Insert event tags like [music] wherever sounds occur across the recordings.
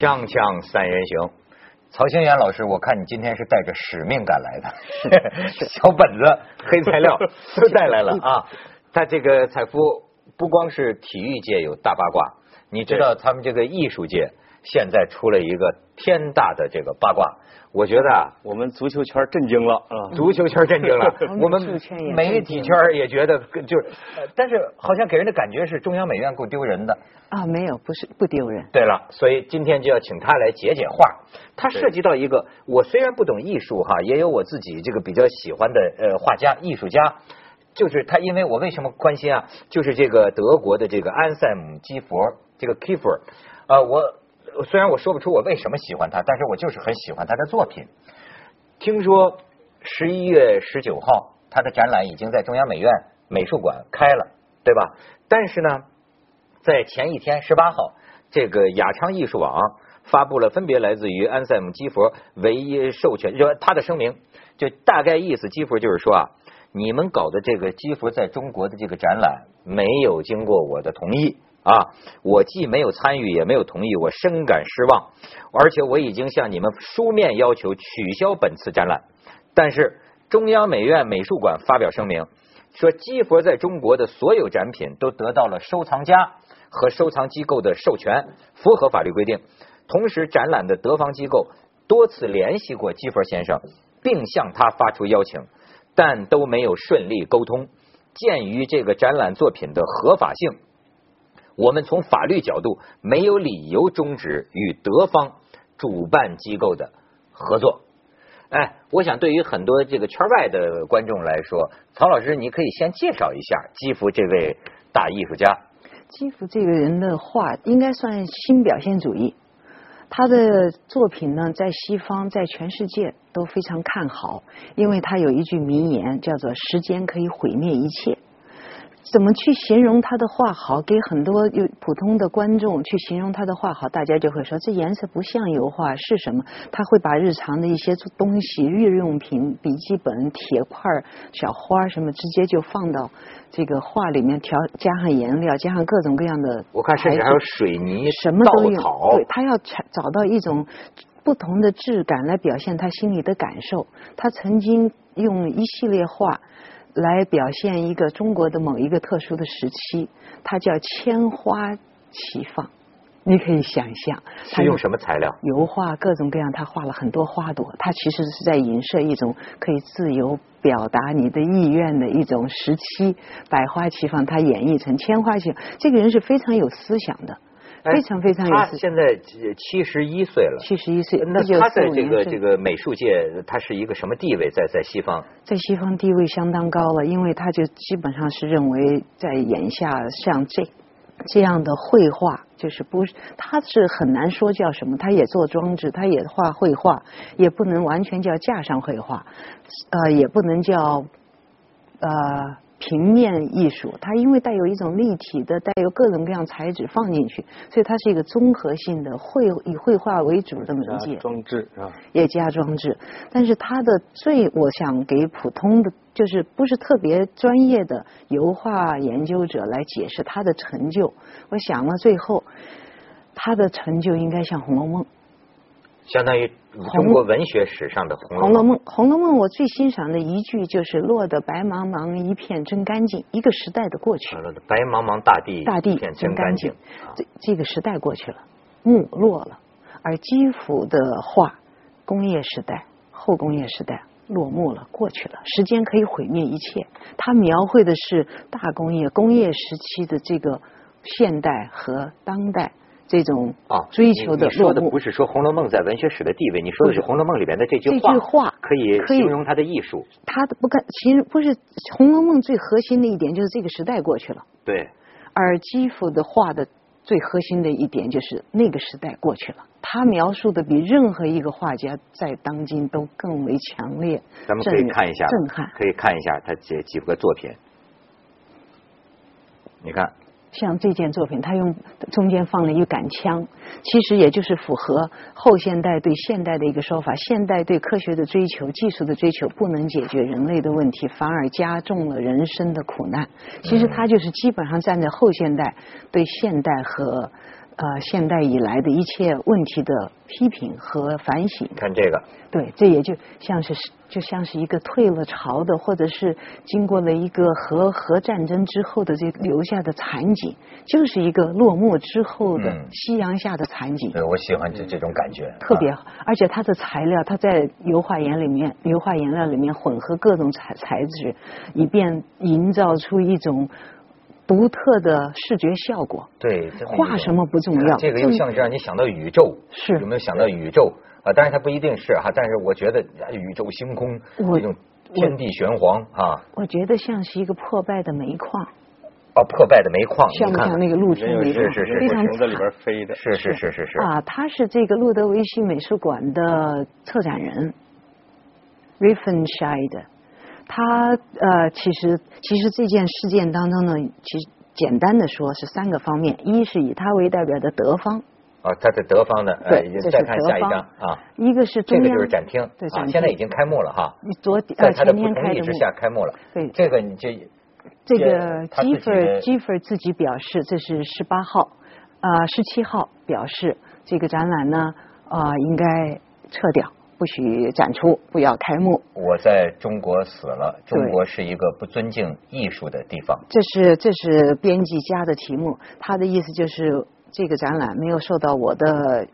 锵锵三人行，曹兴元老师，我看你今天是带着使命感来的，[laughs] 小本子、黑材料 [laughs] 都带来了 [laughs] 啊！他这个采夫不光是体育界有大八卦，你知道他们这个艺术界现在出了一个天大的这个八卦。我觉得啊，我们足球圈震惊了啊！足球圈震惊了，[laughs] 我们媒体圈也觉得就是，呃但是好像给人的感觉是中央美院够丢人的。啊，没有，不是不丢人。对了，所以今天就要请他来解解话。他涉及到一个，我虽然不懂艺术哈，也有我自己这个比较喜欢的呃画家、艺术家。就是他，因为我为什么关心啊？就是这个德国的这个安塞姆基佛，这个 Kiefer，呃，我虽然我说不出我为什么喜欢他，但是我就是很喜欢他的作品。听说十一月十九号，他的展览已经在中央美院美术馆开了，对吧？但是呢，在前一天十八号，这个雅昌艺术网发布了分别来自于安塞姆基佛唯一授权，就他的声明，就大概意思，基佛就是说啊，你们搞的这个基佛在中国的这个展览没有经过我的同意。啊，我既没有参与，也没有同意，我深感失望，而且我已经向你们书面要求取消本次展览。但是中央美院美术馆发表声明说，基佛在中国的所有展品都得到了收藏家和收藏机构的授权，符合法律规定。同时，展览的德方机构多次联系过基佛先生，并向他发出邀请，但都没有顺利沟通。鉴于这个展览作品的合法性。我们从法律角度没有理由终止与德方主办机构的合作。哎，我想对于很多这个圈外的观众来说，曹老师，你可以先介绍一下基福这位大艺术家。基辅这个人的画应该算新表现主义，他的作品呢，在西方，在全世界都非常看好，因为他有一句名言叫做“时间可以毁灭一切”。怎么去形容他的画好？给很多有普通的观众去形容他的画好，大家就会说这颜色不像油画是什么？他会把日常的一些东西、日用品、笔记本、铁块、小花什么，直接就放到这个画里面调，加上颜料，加上各种各样的。我看甚至还有水泥、什么都有。对他要找到一种不同的质感来表现他心里的感受。他曾经用一系列画。来表现一个中国的某一个特殊的时期，它叫千花齐放。你可以想象，是用什么材料？油画各种各样，他画了很多花朵。他其实是在影射一种可以自由表达你的意愿的一种时期。百花齐放，他演绎成千花齐放。这个人是非常有思想的。非常非常有。他现在七十一岁了，七十一岁。那他在这个这个美术界，他是一个什么地位？在在西方，在西方地位相当高了，因为他就基本上是认为，在眼下像这这样的绘画，就是不，他是很难说叫什么。他也做装置，他也画绘画，也不能完全叫架上绘画，呃，也不能叫呃。平面艺术，它因为带有一种立体的、带有各种各样材质放进去，所以它是一个综合性的绘以绘画为主的媒介。装置啊，也加装置。但是它的最，我想给普通的，就是不是特别专业的油画研究者来解释它的成就。我想了，最后他的成就应该像《红楼梦》。相当于中国文学史上的《红红楼梦》。《红楼梦》我最欣赏的一句就是“落得白茫茫一片真干净”，一个时代的过去。白茫茫大地，大地真干净。这这个时代过去了，没落了。而基辅的画，工业时代、后工业时代落幕了，过去了。时间可以毁灭一切。它描绘的是大工业、工业时期的这个现代和当代。这种啊追求的你说的不是说《红楼梦》在文学史的地位，你说的是《红楼梦》里面的这句话，这句话可以形容它的艺术。它的不看，其实不是《红楼梦》最核心的一点，就是这个时代过去了。对。而基辅的画的最核心的一点，就是那个时代过去了。他描述的比任何一个画家在当今都更为强烈。咱们可以看一下，震撼，可以看一下他这几个作品。你看。像这件作品，他用中间放了一杆枪，其实也就是符合后现代对现代的一个说法：现代对科学的追求、技术的追求不能解决人类的问题，反而加重了人生的苦难。其实他就是基本上站在后现代对现代和呃现代以来的一切问题的批评和反省。看这个，对，这也就像是就像是一个退了潮的，或者是经过了一个核核战争之后的这留下的残景，就是一个落幕之后的嗯夕阳下的残景。对我喜欢这这种感觉，特别啊好，而且它的材料，它在油画颜里面，油画颜料里面混合各种材材质，以便营造出一种独特的视觉效果。对，画什么不重要这个又像是让你想到宇宙，是有没有想到宇宙啊？当然它不一定是哈，但是我觉得啊宇宙星空我这种天地玄黄啊，我觉得像是一个破败的煤矿，哦，破败的煤矿，像不像那个露天煤矿？是是是非常绳子里惨边飞的，是是是是是，啊，他是这个路德维希美术馆的策展人 r i f f e n s h e i d 他呃，其实其实这件事件当中呢，其实简单的说是三个方面：一是以他为代表的德方，啊，他是德方的，对呃，再看下一张啊，一个是，这个就是展厅啊，对展厅。现在已经开幕了哈，你昨在他的呃前不同意之天开的幕下开幕了，对。这个你就这这个他自己基弗尔的基弗尔自己表示，这是十八号，啊十七号表示这个展览呢啊、应该撤掉，不许展出，不要开幕。我在中国死了，中国是一个不尊敬艺术的地方。这是这是编辑家的题目，他的意思就是这个展览没有受到我的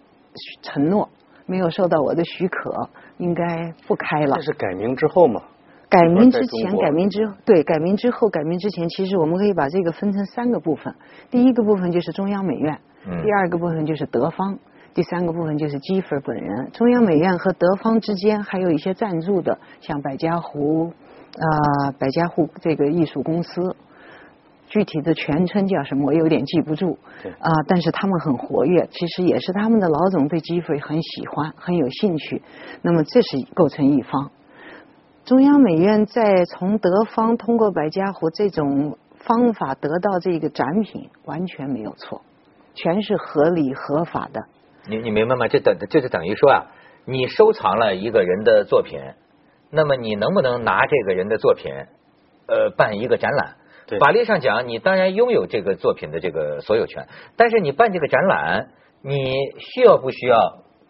承诺，没有受到我的许可，应该不开了这。是改名之后嘛？改名之前，改名之对，改名之后，改名之前，其实我们可以把这个分成三个部分。第一个部分就是中央美院，嗯第二个部分就是德方，第三个部分就是基弗本人。中央美院和德方之间还有一些赞助的，像百家湖啊、百家湖这个艺术公司。具体的全称叫什么，我有点记不住对啊、但是他们很活跃，其实也是他们的老总对基弗很喜欢，很有兴趣。那么这是构成一方。中央美院在从德方通过百家湖这种方法得到这个展品，完全没有错，全是合理合法的。你你明白吗？这等这就等于说啊，你收藏了一个人的作品，那么你能不能拿这个人的作品，呃，办一个展览？对法律上讲，你当然拥有这个作品的这个所有权，但是你办这个展览，你需要不需要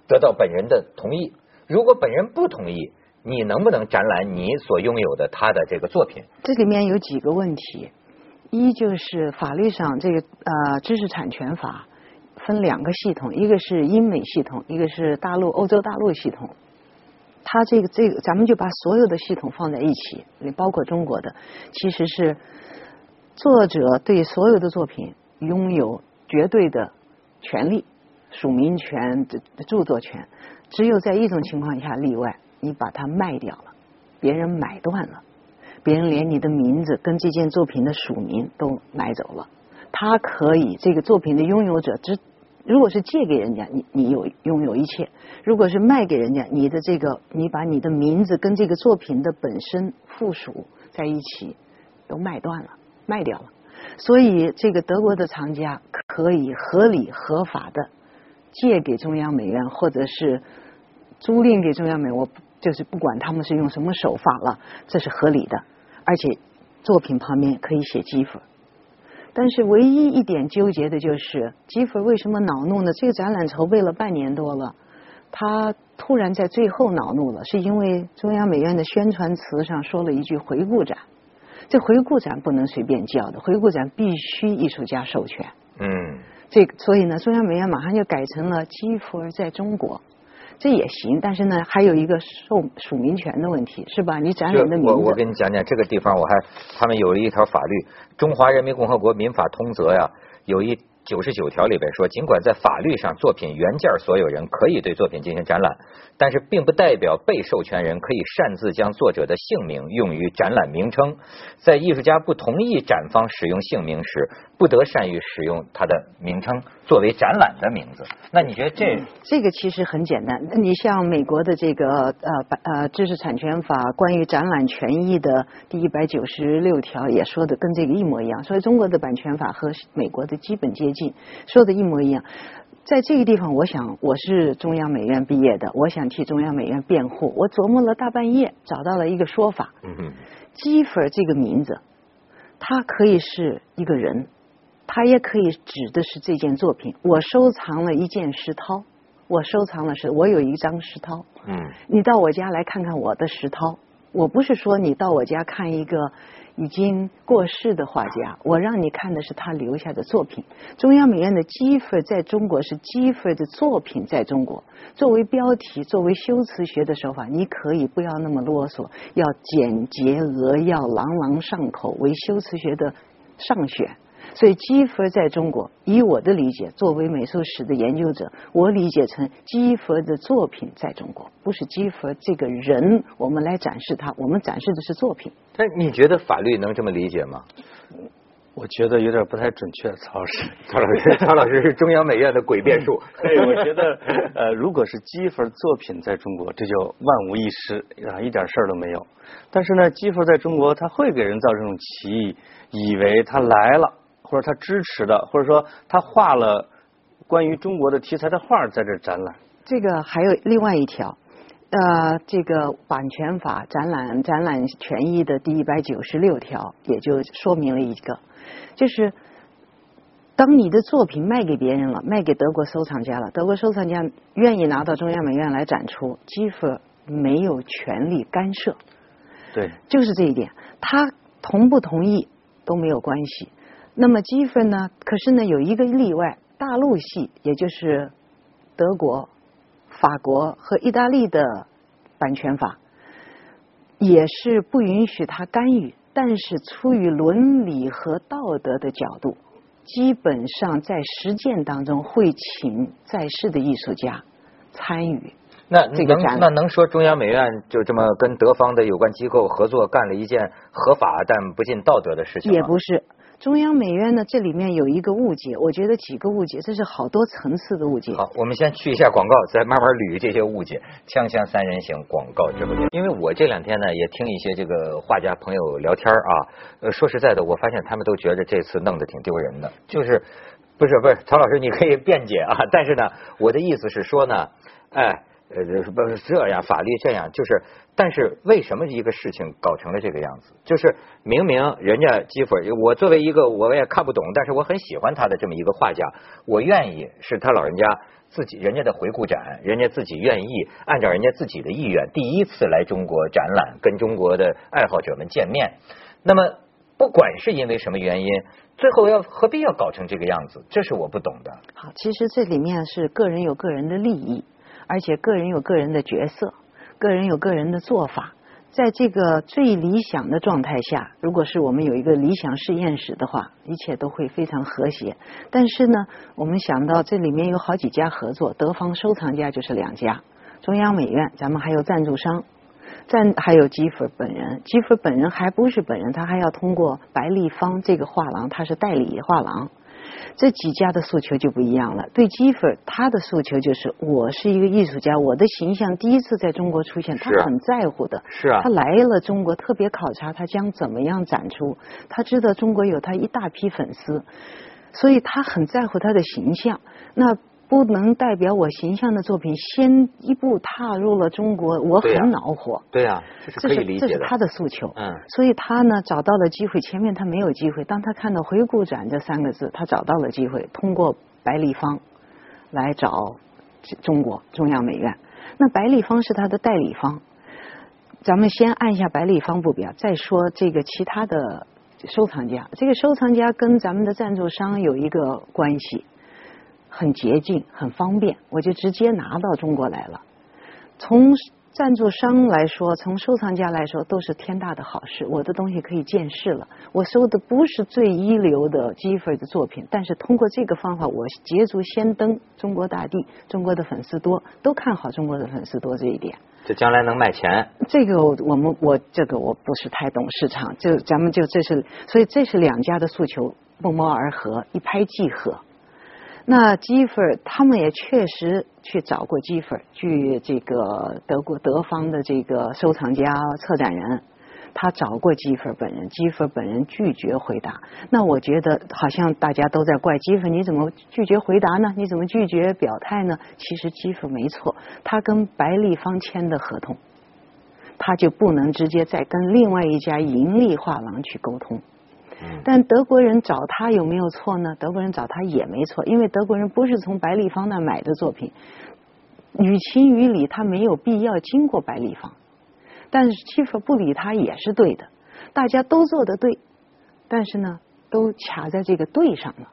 得到本人的同意？如果本人不同意，你能不能展览你所拥有的他的这个作品？这里面有几个问题，一就是法律上这个呃知识产权法分两个系统，一个是英美系统，一个是大陆欧洲大陆系统。它这个这个，咱们就把所有的系统放在一起，也包括中国的，其实是作者对所有的作品拥有绝对的权利，署名权、著作权。只有在一种情况下例外，你把它卖掉了，别人买断了。别人连你的名字跟这件作品的署名都买走了，他可以这个作品的拥有者只如果是借给人家，你你有拥有一切；如果是卖给人家，你的这个你把你的名字跟这个作品的本身附属在一起，都卖断了，卖掉了。所以这个德国的藏家可以合理合法的借给中央美院，或者是租赁给中央美，我就是不管他们是用什么手法了，这是合理的，而且作品旁边可以写基弗。但是唯一一点纠结的就是基弗为什么恼怒呢？这个展览筹备了半年多了，他突然在最后恼怒了，是因为中央美院的宣传词上说了一句回顾展，这回顾展不能随便叫的，回顾展必须艺术家授权。嗯，这所以呢，中央美院马上就改成了基弗尔在中国，这也行。但是呢，还有一个授署名权的问题，是吧？你展览的名我我字，跟你讲讲这个地方，我还他们有一条法律，《中华人民共和国民法通则》呀，有一九十九条里边说，尽管在法律上作品原件所有人可以对作品进行展览，但是并不代表被授权人可以擅自将作者的姓名用于展览名称。在艺术家不同意展方使用姓名时，不得善于使用他的名称作为展览的名字。那你觉得这？这个其实很简单。你像美国的这个呃版呃知识产权法关于展览权益的第一百九十六条也说的跟这个一模一样，所以中国的版权法和美国的基本接近，说的一模一样。在这个地方，我想我是中央美院毕业的，我想替中央美院辩护。我琢磨了大半夜，找到了一个说法。嗯哼，基弗尔这个名字，它可以是一个人，它也可以指的是这件作品。我收藏了一件石涛，我收藏了是我有一张石涛。嗯，你到我家来看看我的石涛。我不是说你到我家看一个已经过世的画家，我让你看的是他留下的作品。中央美院的基弗在中国是基弗的作品在中国。作为标题，作为修辞学的手法，你可以不要那么啰嗦，要简洁扼要、朗朗上口，为修辞学的上选。所以基佛在中国，以我的理解，作为美术史的研究者，我理解成基佛的作品在中国，不是基佛这个人，我们来展示他，我们展示的是作品。但你觉得法律能这么理解吗？我觉得有点不太准确，曹老师。[laughs] 曹老师，曹老师是中央美院的诡辩术。[laughs] 对，我觉得，[laughs] 呃，如果是基佛作品在中国，这就万无一失啊，一点事儿都没有。但是呢，基佛在中国，他会给人造成这种歧义，以为他来了。或者他支持的，或者说他画了关于中国的题材的画在这展览。这个还有另外一条，呃，这个版权法展览展览权益的第一百九十六条，也就说明了一个，就是当你的作品卖给别人了，卖给德国收藏家了，德国收藏家愿意拿到中央美院来展出，基弗没有权利干涉。对，就是这一点，他同不同意都没有关系。那么积分呢？可是呢，有一个例外，大陆系，也就是德国、法国和意大利的版权法，也是不允许他干预。但是出于伦理和道德的角度，基本上在实践当中会请在世的艺术家参与。那这个那能说中央美院就这么跟德方的有关机构合作，干了一件合法但不尽道德的事情也不是。中央美院呢，这里面有一个误解，我觉得几个误解，这是好多层次的误解。好，我们先去一下广告，再慢慢捋这些误解。锵锵三人行广告直播间，因为我这两天呢也听一些这个画家朋友聊天啊，呃，说实在的，我发现他们都觉得这次弄得挺丢人的，就是不是不是，曹老师你可以辩解啊，但是呢，我的意思是说呢，哎。呃，不是这样，法律这样，就是，但是为什么一个事情搞成了这个样子？就是明明人家基弗，我作为一个我也看不懂，但是我很喜欢他的这么一个画家，我愿意是他老人家自己人家的回顾展，人家自己愿意按照人家自己的意愿，第一次来中国展览，跟中国的爱好者们见面。那么不管是因为什么原因，最后要何必要搞成这个样子？这是我不懂的。好，其实这里面是个人有个人的利益。而且个人有个人的角色，个人有个人的做法，在这个最理想的状态下，如果是我们有一个理想实验室的话，一切都会非常和谐。但是呢，我们想到这里面有好几家合作，德方收藏家就是两家，中央美院，咱们还有赞助商，赞还有基弗本人，基弗本人还不是本人，他还要通过白立方这个画廊，他是代理画廊。这几家的诉求就不一样了。对基弗，他的诉求就是我是一个艺术家，我的形象第一次在中国出现，他很在乎的。是啊。他来了中国，特别考察他将怎么样展出。他知道中国有他一大批粉丝，所以他很在乎他的形象。那。不能代表我形象的作品先一步踏入了中国，我很恼火。对呀，这是可以理解的。这是他的诉求。嗯。所以他呢找到了机会，前面他没有机会。当他看到“回顾展”这三个字，他找到了机会，通过白立方来找中国中央美院。那白立方是他的代理方。咱们先按下白立方不表，再说这个其他的收藏家。这个收藏家跟咱们的赞助商有一个关系。很捷径，很方便，我就直接拿到中国来了。从赞助商来说，从收藏家来说，都是天大的好事。我的东西可以见世了。我收的不是最一流的基弗的作品，但是通过这个方法，我捷足先登中国大地。中国的粉丝多，都看好中国的粉丝多这一点。这将来能卖钱？这个我们我这个我不是太懂市场，就咱们就这是，所以这是两家的诉求不谋而合，一拍即合。那基弗他们也确实去找过基弗据这个德国德方的这个收藏家策展人，他找过基弗本人，基弗本人拒绝回答。那我觉得好像大家都在怪基弗，你怎么拒绝回答呢？你怎么拒绝表态呢？其实基弗没错，他跟白立方签的合同，他就不能直接再跟另外一家盈利画廊去沟通。但德国人找他有没有错呢？德国人找他也没错，因为德国人不是从白立方那买的作品，于情于理他没有必要经过白立方，但是欺负不理他也是对的，大家都做的对，但是呢，都卡在这个对上了。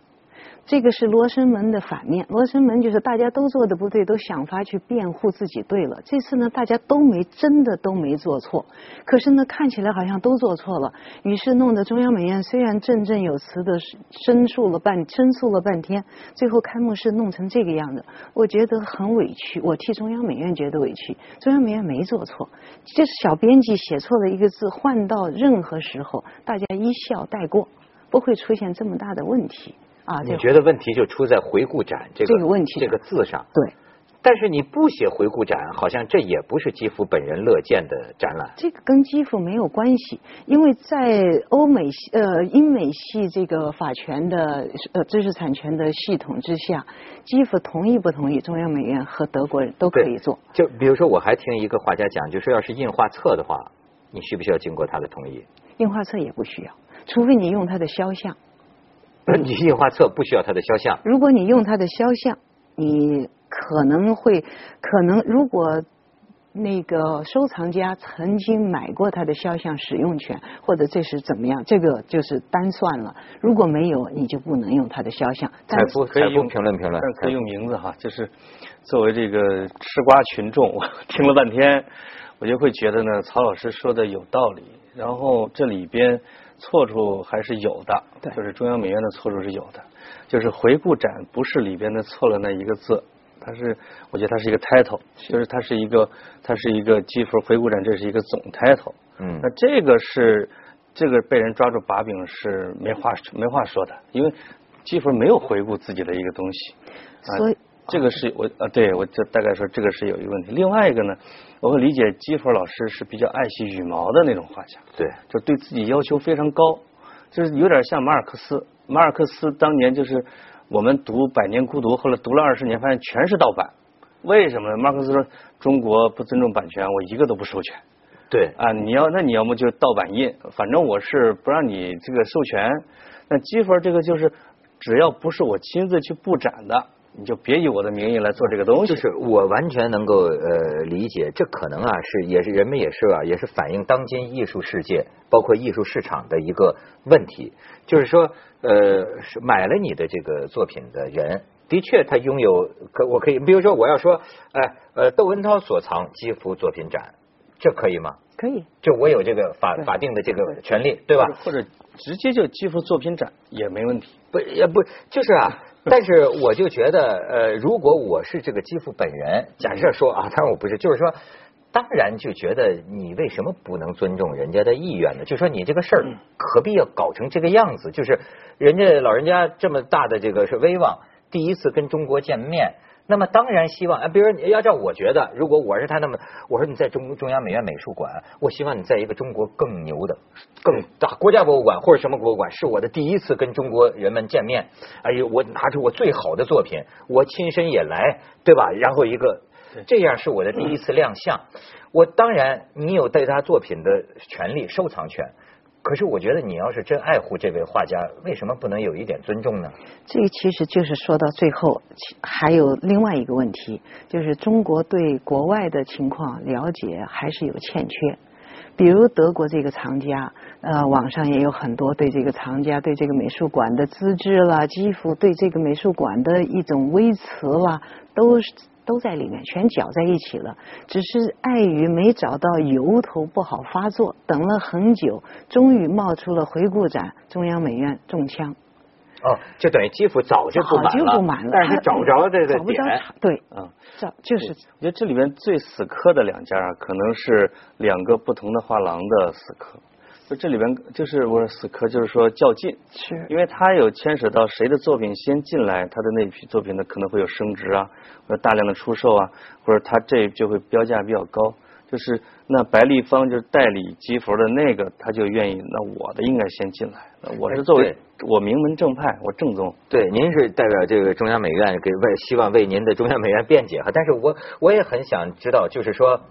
这个是罗生门的反面，罗生门就是大家都做的不对，都想法去辩护自己对了。这次呢，大家都没真的都没做错，可是呢，看起来好像都做错了，于是弄得中央美院虽然振振有词的申诉了半申诉了半天，最后开幕式弄成这个样子，我觉得很委屈，我替中央美院觉得委屈。中央美院没做错，就是小编辑写错了一个字，换到任何时候大家一笑带过，不会出现这么大的问题。啊，你觉得问题就出在回顾展这个这个问题这个字上？对。但是你不写回顾展，好像这也不是基辅本人乐见的展览。这个跟基辅没有关系，因为在欧美系呃英美系这个法权的呃知识产权的系统之下，基辅同意不同意中央美院和德国人都可以做。就比如说，我还听一个画家讲，就说要是印画册的话，你需不需要经过他的同意？印画册也不需要，除非你用他的肖像。你印画册不需要他的肖像。如果你用他的肖像，你可能会可能如果那个收藏家曾经买过他的肖像使用权，或者这是怎么样，这个就是单算了。如果没有，你就不能用他的肖像。彩夫可以用评论评论，可以用名字哈。就是作为这个吃瓜群众，我 [laughs] 听了半天，我就会觉得呢，曹老师说的有道理。然后这里边。错处还是有的，就是中央美院的错处是有的，就是回顾展不是里边的错了那一个字，它是我觉得它是一个 title，就是它是一个它是一个基弗回顾展，这是一个总 title，嗯，那这个是这个被人抓住把柄是没话没话说的，因为基弗没有回顾自己的一个东西，所以。这个是我呃，对我就大概说这个是有一个问题。另外一个呢，我会理解基弗老师是比较爱惜羽毛的那种画家，对，就对自己要求非常高，就是有点像马尔克斯。马尔克斯当年就是我们读《百年孤独》，后来读了二十年，发现全是盗版。为什么呢？马尔克斯说中国不尊重版权，我一个都不授权。对啊，你要那你要么就盗版印，反正我是不让你这个授权。那基弗这个就是只要不是我亲自去布展的。你就别以我的名义来做这个东西。就是我完全能够呃理解，这可能啊是也是人们也是啊也是反映当今艺术世界包括艺术市场的一个问题。就是说呃买了你的这个作品的人，的确他拥有可我可以，比如说我要说哎呃窦文涛所藏基幅作品展，这可以吗？可以。就我有这个法法定的这个权利，对吧？或者直接就寄付作品展也没问题。不也不就是啊。[laughs] 但是我就觉得，呃，如果我是这个基父本人，假设说啊，当然我不是，就是说，当然就觉得你为什么不能尊重人家的意愿呢？就说你这个事儿何必要搞成这个样子？就是人家老人家这么大的这个是威望，第一次跟中国见面。那么当然希望啊，比如要照我觉得，如果我是他，那么我说你在中中央美院美术馆，我希望你在一个中国更牛的、更大国家博物馆或者什么博物馆，是我的第一次跟中国人们见面。哎呦，我拿出我最好的作品，我亲身也来，对吧？然后一个这样是我的第一次亮相。我当然，你有对他作品的权利、收藏权。可是我觉得，你要是真爱护这位画家，为什么不能有一点尊重呢？这个其实就是说到最后，还有另外一个问题，就是中国对国外的情况了解还是有欠缺。比如德国这个藏家，呃，网上也有很多对这个藏家、对这个美术馆的资质啦、几乎对这个美术馆的一种微词啦，都是。都在里面，全搅在一起了。只是碍于没找到由头，不好发作。等了很久，终于冒出了回顾展。中央美院中枪。哦，就等于基辅早就不满了。早就不满了，但是找不着这个点。对，嗯，找就是。我觉得这里面最死磕的两家啊，可能是两个不同的画廊的死磕。就这里边就是我说死磕，就是说较劲，是，因为他有牵扯到谁的作品先进来，他的那批作品呢可能会有升值啊，或者大量的出售啊，或者他这就会标价比较高。就是那白立方就是代理吉佛的那个，他就愿意，那我的应该先进来。我是作为我名门正派，我正宗。对，您是代表这个中央美院给为希望为您的中央美院辩解哈，但是我我也很想知道，就是说。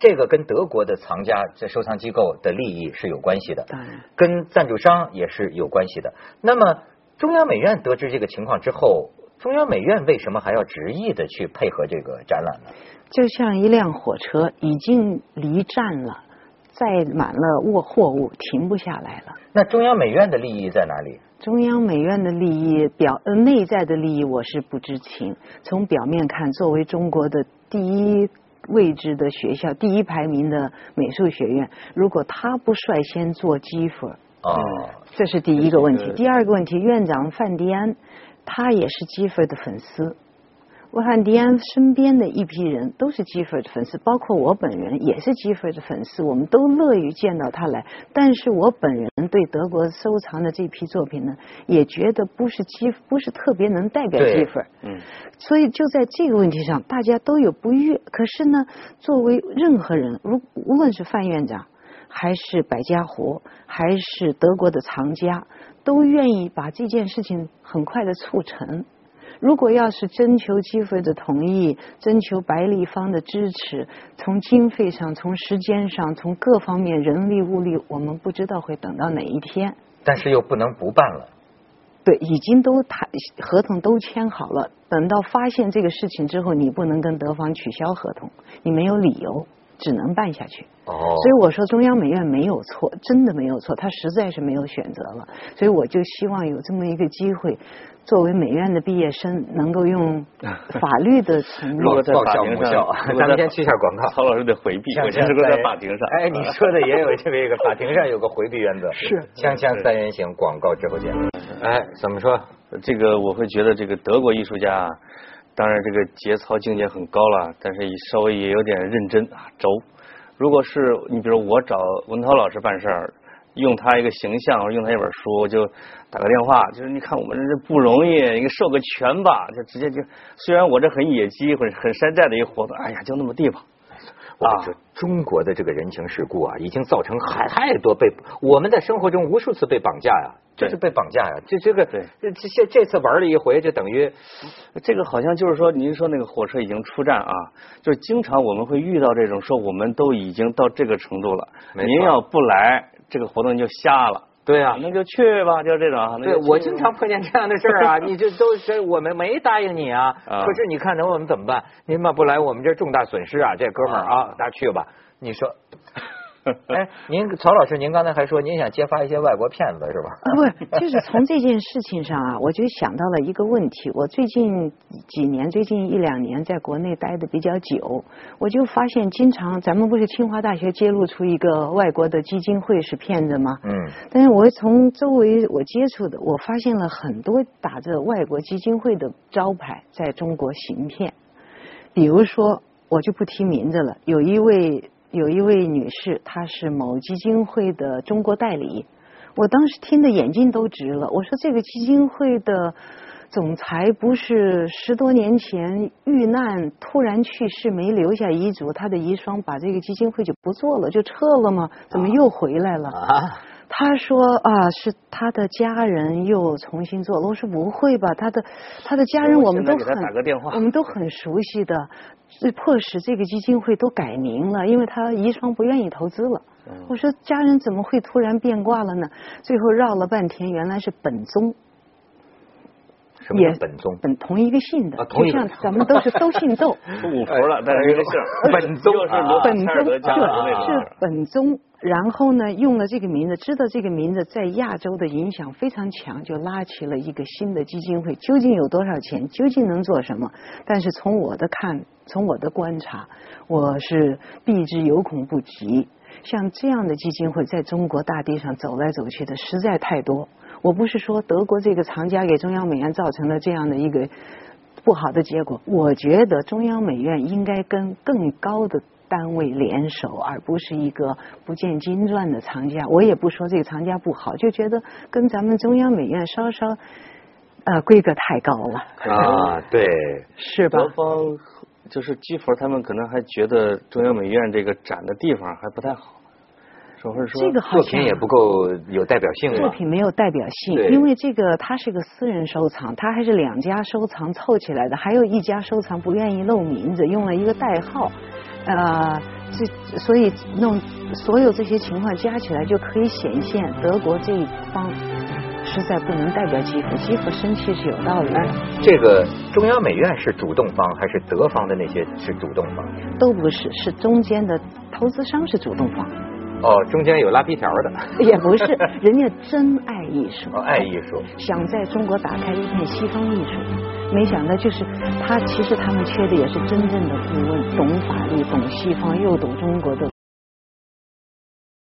这个跟德国的藏家这收藏机构的利益是有关系的，当然，跟赞助商也是有关系的。那么中央美院得知这个情况之后，中央美院为什么还要执意的去配合这个展览呢？就像一辆火车已经离站了，载满了货货物，停不下来了。那中央美院的利益在哪里？中央美院的利益表呃内在的利益我是不知情。从表面看，作为中国的第一位置的学校，第一排名的美术学院，如果他不率先做积分，哦，这是第一个问题。这个第二个问题，院长范迪安，他也是积分的粉丝。范迪安身边的一批人都是积分的粉丝，包括我本人也是积分的粉丝，我们都乐于见到他来。但是我本人对德国收藏的这批作品呢，也觉得不是积不是特别能代表对积分。嗯，所以就在这个问题上，大家都有不悦。可是呢，作为任何人，如无论是范院长，还是百家湖，还是德国的藏家，都愿意把这件事情很快的促成。如果要是征求机会的同意，征求白立方的支持，从经费上、从时间上、从各方面人力物力，我们不知道会等到哪一天。但是又不能不办了。对，已经都谈合同都签好了，等到发现这个事情之后，你不能跟德方取消合同，你没有理由，只能办下去。哦，所以我说中央美院没有错，真的没有错，他实在是没有选择了。所以我就希望有这么一个机会，作为美院的毕业生，能够用 [laughs] 法律的层面如果在报法庭上效母校，咱们先去一下广告。曹老师得回避，锵我先锵说在法庭上。哎，你说的也有这么一个法庭上有个回避原则。[laughs] 是锵锵三人行，广告之后见。哎，怎么说？这个我会觉得这个德国艺术家啊，当然这个节操境界很高了，但是稍微也有点认真啊轴。如果是你比如我找文涛老师办事儿，用他一个形象，用他一本书，就打个电话，就是你看我们这不容易，你授个权吧，就直接就虽然我这很野鸡或者很山寨的一个活动，哎呀就那么地吧。我跟你说，中国的这个人情世故啊，已经造成太太多被我们在生活中无数次被绑架呀，这是被绑架呀。这这个对这这这这次玩了一回，就等于这个好像就是说，您说那个火车已经出站啊，就是经常我们会遇到这种说我们都已经到这个程度了，您要不来，这个活动就瞎了。对啊。那就去吧，就是这种对我经常碰见这样的事儿啊，[laughs] 你这都是我们没答应你啊，啊可是你看能我们怎么办？您嘛不来，我们这重大损失啊，这哥们儿啊，大家去吧。你说，哎，[laughs] 您曹老师，您刚才还说您想揭发一些外国骗子是吧？啊，不是，就是从这件事情上啊，我就想到了一个问题。我最近几年，最近一两年在国内待的比较久，我就发现，经常咱们不是清华大学揭露出一个外国的基金会是骗子吗？嗯，但是我从周围我接触的，我发现了很多打着外国基金会的招牌在中国行骗。比如说，我就不提名字了，有一位有一位女士，她是某基金会的中国代理。我当时听得眼睛都直了，我说这个基金会的总裁不是十多年前遇难突然去世没留下遗嘱，他的遗孀把这个基金会就不做了，就撤了吗？怎么又回来了？啊，他说啊，是他的家人又重新做了。我说不会吧，他的他的家人我我们都很我们都很熟悉的，这迫使这个基金会都改名了，因为他遗孀不愿意投资了。嗯我说家人怎么会突然变卦了呢？最后绕了半天，原来是本宗。什么也叫本宗？本同一个姓的，啊同一个就像咱们都是都姓窦，[laughs] 五福了，但是一个姓本宗本宗家族那种是本宗，然后呢，用了这个名字，知道这个名字在亚洲的影响非常强，就拉起了一个新的基金会。究竟有多少钱？究竟能做什么？但是从我的看，从我的观察，我是避之有恐不及。像这样的基金会在中国大地上走来走去的实在太多。我不是说德国这个藏家给中央美院造成了这样的一个不好的结果，我觉得中央美院应该跟更高的单位联手，而不是一个不见经传的藏家。我也不说这个藏家不好，就觉得跟咱们中央美院稍稍呃规格太高了，啊，对，是吧？德方就是基佛他们可能还觉得中央美院这个展的地方还不太好，说或者说这个好作品也不够有代表性作。品没有代表性，因为这个它是个私人收藏，它还是两家收藏凑起来的，还有一家收藏不愿意露名字，用了一个代号。呃，这所以弄所有这些情况加起来，就可以显现德国这一方实在不能代表基辅，基辅生气是有道理的。这个中央美院是主动方还是德方的那些是主动方？都不是，是中间的投资商是主动方。哦，中间有拉皮条的。[laughs] 也不是，人家真爱艺术。哦，爱艺术。想在中国打开一片西方艺术，没想到就是他，其实他们缺的也是真正的顾问，懂法律、懂西方，又懂中国的。